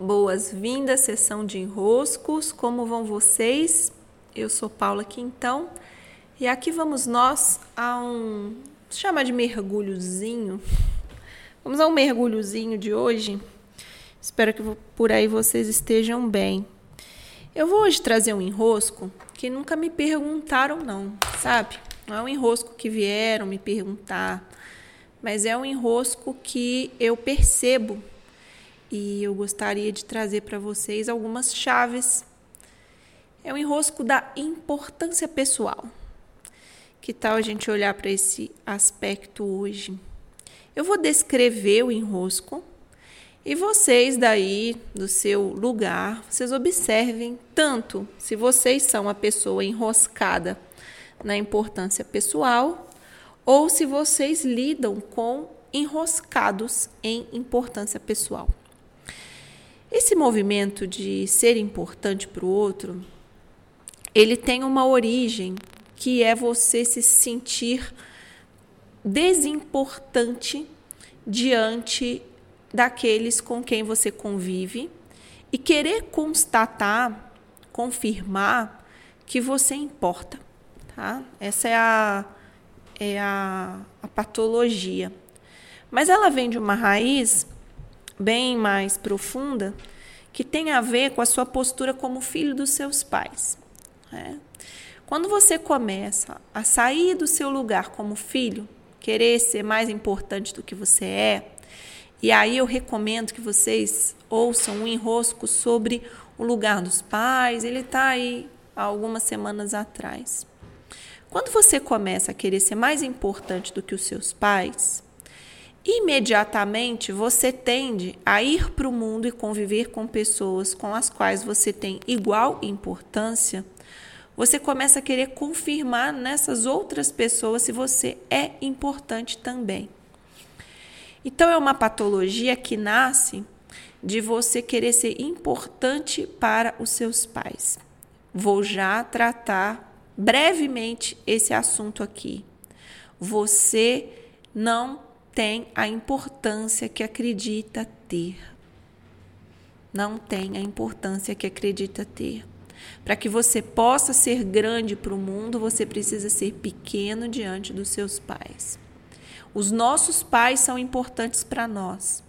Boas-vindas, sessão de enroscos. Como vão vocês? Eu sou Paula Quintão e aqui vamos nós a um chama de mergulhozinho. Vamos a um mergulhozinho de hoje. Espero que por aí vocês estejam bem. Eu vou hoje trazer um enrosco que nunca me perguntaram não, sabe? Não é um enrosco que vieram me perguntar, mas é um enrosco que eu percebo e eu gostaria de trazer para vocês algumas chaves. É um enrosco da importância pessoal. Que tal a gente olhar para esse aspecto hoje? Eu vou descrever o enrosco e vocês daí do seu lugar, vocês observem tanto se vocês são a pessoa enroscada na importância pessoal ou se vocês lidam com enroscados em importância pessoal. Esse movimento de ser importante para o outro, ele tem uma origem que é você se sentir desimportante diante daqueles com quem você convive e querer constatar, confirmar que você importa, tá? Essa é a é a, a patologia. Mas ela vem de uma raiz bem mais profunda que tem a ver com a sua postura como filho dos seus pais. Né? Quando você começa a sair do seu lugar como filho, querer ser mais importante do que você é, e aí eu recomendo que vocês ouçam um enrosco sobre o lugar dos pais, ele está aí há algumas semanas atrás. Quando você começa a querer ser mais importante do que os seus pais, imediatamente você tende a ir para o mundo e conviver com pessoas com as quais você tem igual importância, você começa a querer confirmar nessas outras pessoas se você é importante também. Então, é uma patologia que nasce de você querer ser importante para os seus pais. Vou já tratar brevemente esse assunto aqui. Você não tem a importância que acredita ter. Não tem a importância que acredita ter. Para que você possa ser grande para o mundo, você precisa ser pequeno diante dos seus pais. Os nossos pais são importantes para nós,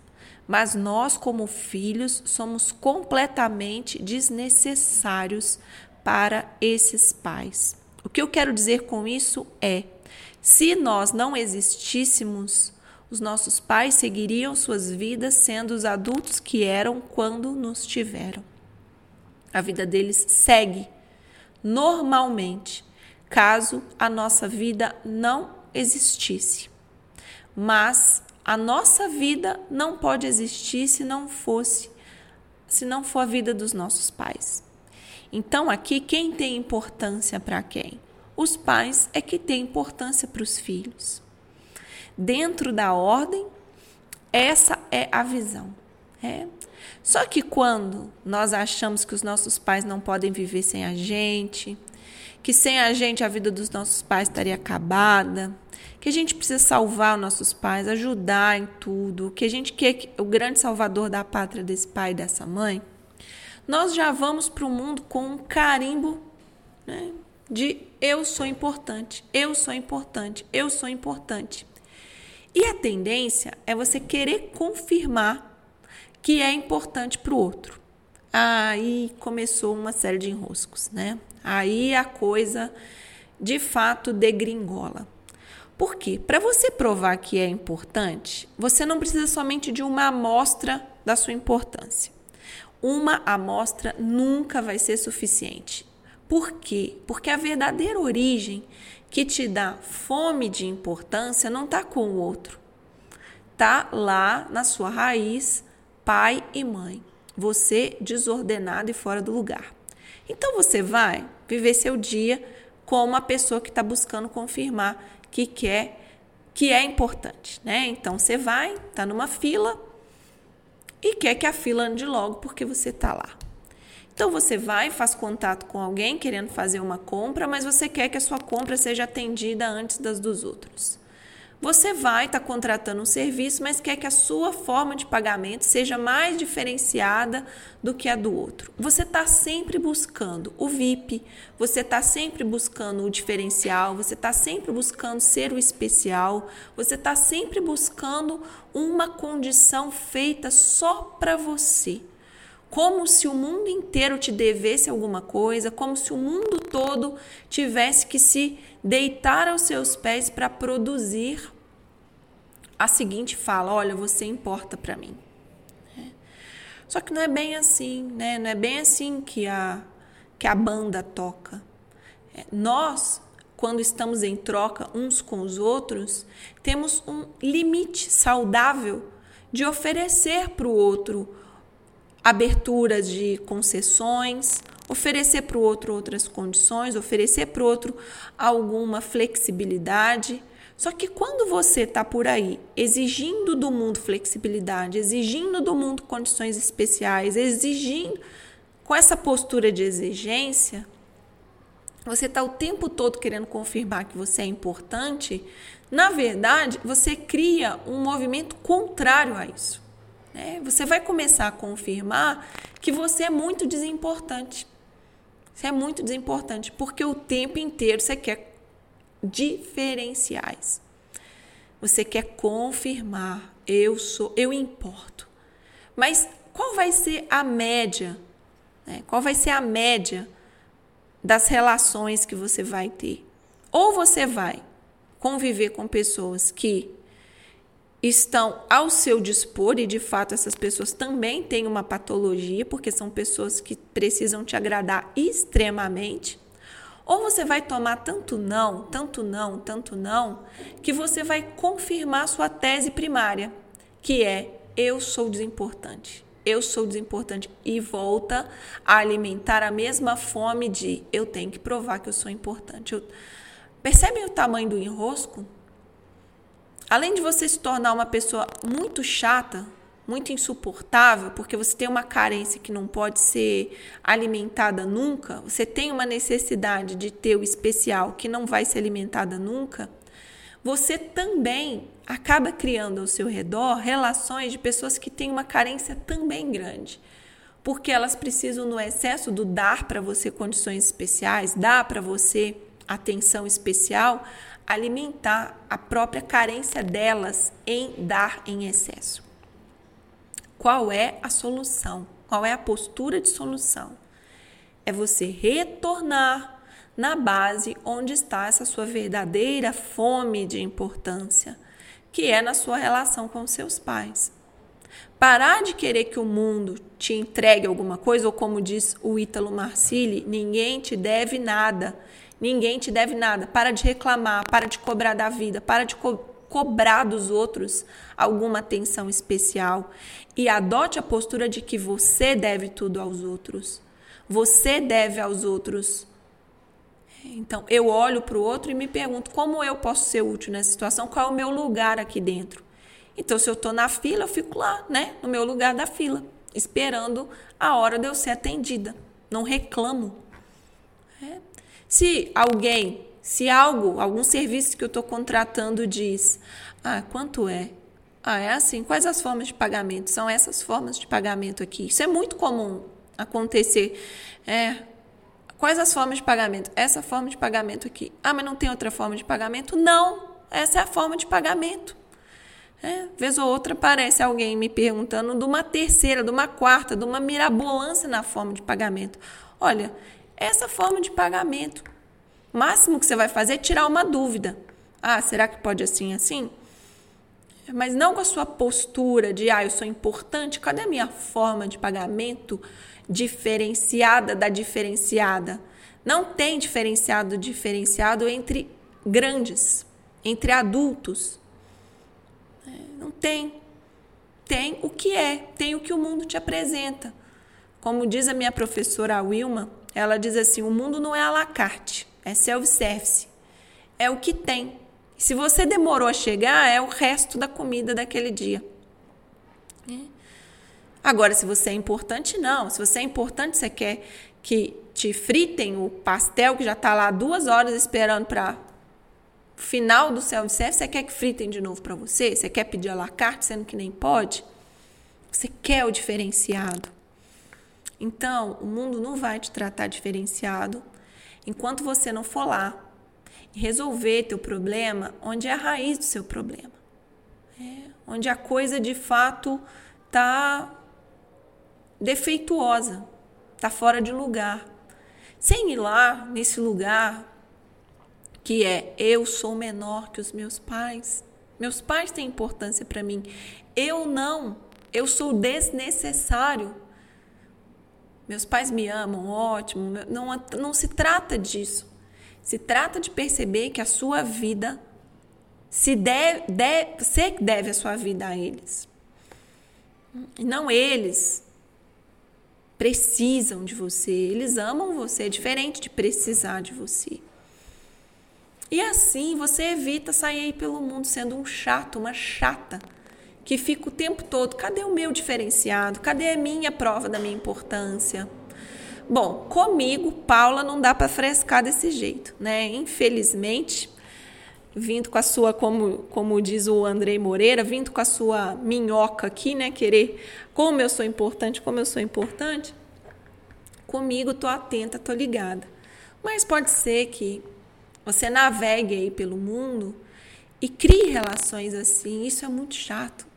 mas nós, como filhos, somos completamente desnecessários para esses pais. O que eu quero dizer com isso é: se nós não existíssemos, os nossos pais seguiriam suas vidas sendo os adultos que eram quando nos tiveram. A vida deles segue normalmente, caso a nossa vida não existisse. Mas a nossa vida não pode existir se não fosse, se não for a vida dos nossos pais. Então aqui quem tem importância para quem? Os pais é que tem importância para os filhos dentro da ordem, essa é a visão. É. Só que quando nós achamos que os nossos pais não podem viver sem a gente, que sem a gente a vida dos nossos pais estaria acabada, que a gente precisa salvar os nossos pais, ajudar em tudo, que a gente quer o grande salvador da pátria desse pai e dessa mãe, nós já vamos para o mundo com um carimbo né, de eu sou importante, eu sou importante, eu sou importante. E a tendência é você querer confirmar que é importante para o outro. Aí começou uma série de enroscos, né? Aí a coisa de fato degringola. Por quê? Para você provar que é importante, você não precisa somente de uma amostra da sua importância. Uma amostra nunca vai ser suficiente. Por quê? Porque a verdadeira origem que te dá fome de importância não está com o outro. Está lá na sua raiz, pai e mãe. Você desordenado e fora do lugar. Então você vai viver seu dia como uma pessoa que está buscando confirmar que quer que é importante, né? Então você vai, está numa fila e quer que a fila ande logo porque você está lá. Então você vai, faz contato com alguém querendo fazer uma compra, mas você quer que a sua compra seja atendida antes das dos outros. Você vai estar tá contratando um serviço, mas quer que a sua forma de pagamento seja mais diferenciada do que a do outro. Você está sempre buscando o VIP, você está sempre buscando o diferencial, você está sempre buscando ser o especial, você está sempre buscando uma condição feita só para você como se o mundo inteiro te devesse alguma coisa, como se o mundo todo tivesse que se deitar aos seus pés para produzir a seguinte fala: olha, você importa para mim. É. Só que não é bem assim, né? Não é bem assim que a que a banda toca. É, nós, quando estamos em troca uns com os outros, temos um limite saudável de oferecer para o outro abertura de concessões, oferecer para o outro outras condições, oferecer para o outro alguma flexibilidade. Só que quando você está por aí exigindo do mundo flexibilidade, exigindo do mundo condições especiais, exigindo com essa postura de exigência, você está o tempo todo querendo confirmar que você é importante, na verdade, você cria um movimento contrário a isso. Né? Você vai começar a confirmar que você é muito desimportante. Você é muito desimportante, porque o tempo inteiro você quer diferenciais. Você quer confirmar, eu sou, eu importo. Mas qual vai ser a média? Né? Qual vai ser a média das relações que você vai ter? Ou você vai conviver com pessoas que estão ao seu dispor e de fato essas pessoas também têm uma patologia, porque são pessoas que precisam te agradar extremamente. Ou você vai tomar tanto não, tanto não, tanto não, que você vai confirmar sua tese primária, que é eu sou desimportante. Eu sou desimportante e volta a alimentar a mesma fome de eu tenho que provar que eu sou importante. Eu... Percebem o tamanho do enrosco? Além de você se tornar uma pessoa muito chata, muito insuportável, porque você tem uma carência que não pode ser alimentada nunca, você tem uma necessidade de ter o especial que não vai ser alimentada nunca, você também acaba criando ao seu redor relações de pessoas que têm uma carência também grande. Porque elas precisam, no excesso do dar para você condições especiais, dar para você atenção especial, alimentar a própria carência delas em dar em excesso. Qual é a solução? Qual é a postura de solução? É você retornar na base onde está essa sua verdadeira fome de importância, que é na sua relação com seus pais. Parar de querer que o mundo te entregue alguma coisa, ou como diz o Ítalo Marcilli, ninguém te deve nada. Ninguém te deve nada. Para de reclamar, para de cobrar da vida, para de co cobrar dos outros alguma atenção especial e adote a postura de que você deve tudo aos outros. Você deve aos outros. Então, eu olho para o outro e me pergunto como eu posso ser útil nessa situação, qual é o meu lugar aqui dentro. Então, se eu estou na fila, eu fico lá, né, no meu lugar da fila, esperando a hora de eu ser atendida. Não reclamo. É. Se alguém, se algo, algum serviço que eu estou contratando diz, ah, quanto é? Ah, é assim. Quais as formas de pagamento? São essas formas de pagamento aqui. Isso é muito comum acontecer. É, quais as formas de pagamento? Essa forma de pagamento aqui. Ah, mas não tem outra forma de pagamento? Não, essa é a forma de pagamento. É, vez ou outra aparece alguém me perguntando de uma terceira, de uma quarta, de uma mirabolância na forma de pagamento. Olha, essa forma de pagamento. O máximo que você vai fazer é tirar uma dúvida. Ah, será que pode assim assim? Mas não com a sua postura de, ah, eu sou importante. Cadê a minha forma de pagamento diferenciada da diferenciada? Não tem diferenciado diferenciado entre grandes, entre adultos. É, não tem. Tem o que é, tem o que o mundo te apresenta. Como diz a minha professora Wilma, ela diz assim: o mundo não é à la carte, é self-service. É o que tem. Se você demorou a chegar, é o resto da comida daquele dia. É. Agora, se você é importante, não. Se você é importante, você quer que te fritem o pastel que já está lá duas horas esperando para final do self-service, você quer que fritem de novo para você? Você quer pedir a la carte, sendo que nem pode? Você quer o diferenciado. Então, o mundo não vai te tratar diferenciado enquanto você não for lá resolver teu problema onde é a raiz do seu problema. É, onde a coisa de fato está defeituosa, está fora de lugar. Sem ir lá nesse lugar que é eu sou menor que os meus pais. Meus pais têm importância para mim. Eu não. Eu sou desnecessário. Meus pais me amam, ótimo. Não, não se trata disso. Se trata de perceber que a sua vida se deve, deve, você deve a sua vida a eles. E não eles precisam de você. Eles amam você, é diferente de precisar de você. E assim você evita sair pelo mundo sendo um chato, uma chata, que fica o tempo todo: cadê o meu diferenciado? Cadê a minha prova da minha importância? Bom, comigo, Paula, não dá para frescar desse jeito, né? Infelizmente, vindo com a sua, como, como diz o Andrei Moreira, vindo com a sua minhoca aqui, né? Querer como eu sou importante, como eu sou importante. Comigo, tô atenta, tô ligada. Mas pode ser que você navegue aí pelo mundo e crie relações assim. Isso é muito chato.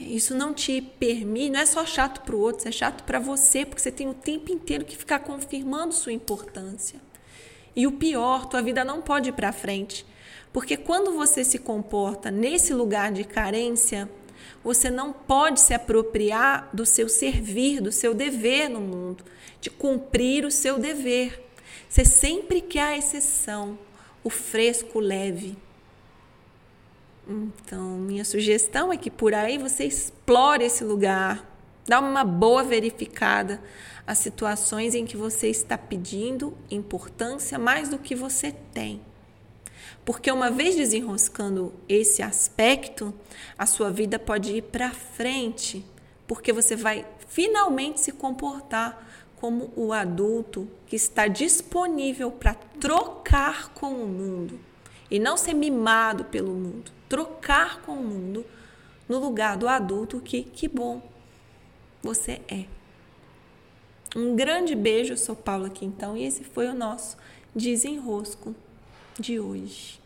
Isso não te permite, não é só chato para o outro, é chato para você, porque você tem o tempo inteiro que ficar confirmando sua importância. E o pior, tua vida não pode ir para frente, porque quando você se comporta nesse lugar de carência, você não pode se apropriar do seu servir, do seu dever no mundo, de cumprir o seu dever. Você sempre quer a exceção, o fresco leve. Então, minha sugestão é que por aí você explore esse lugar, dá uma boa verificada as situações em que você está pedindo importância mais do que você tem. Porque uma vez desenroscando esse aspecto, a sua vida pode ir para frente, porque você vai finalmente se comportar como o adulto que está disponível para trocar com o mundo e não ser mimado pelo mundo, trocar com o mundo no lugar do adulto que, que bom, você é. Um grande beijo, eu sou Paula então, e esse foi o nosso desenrosco de hoje.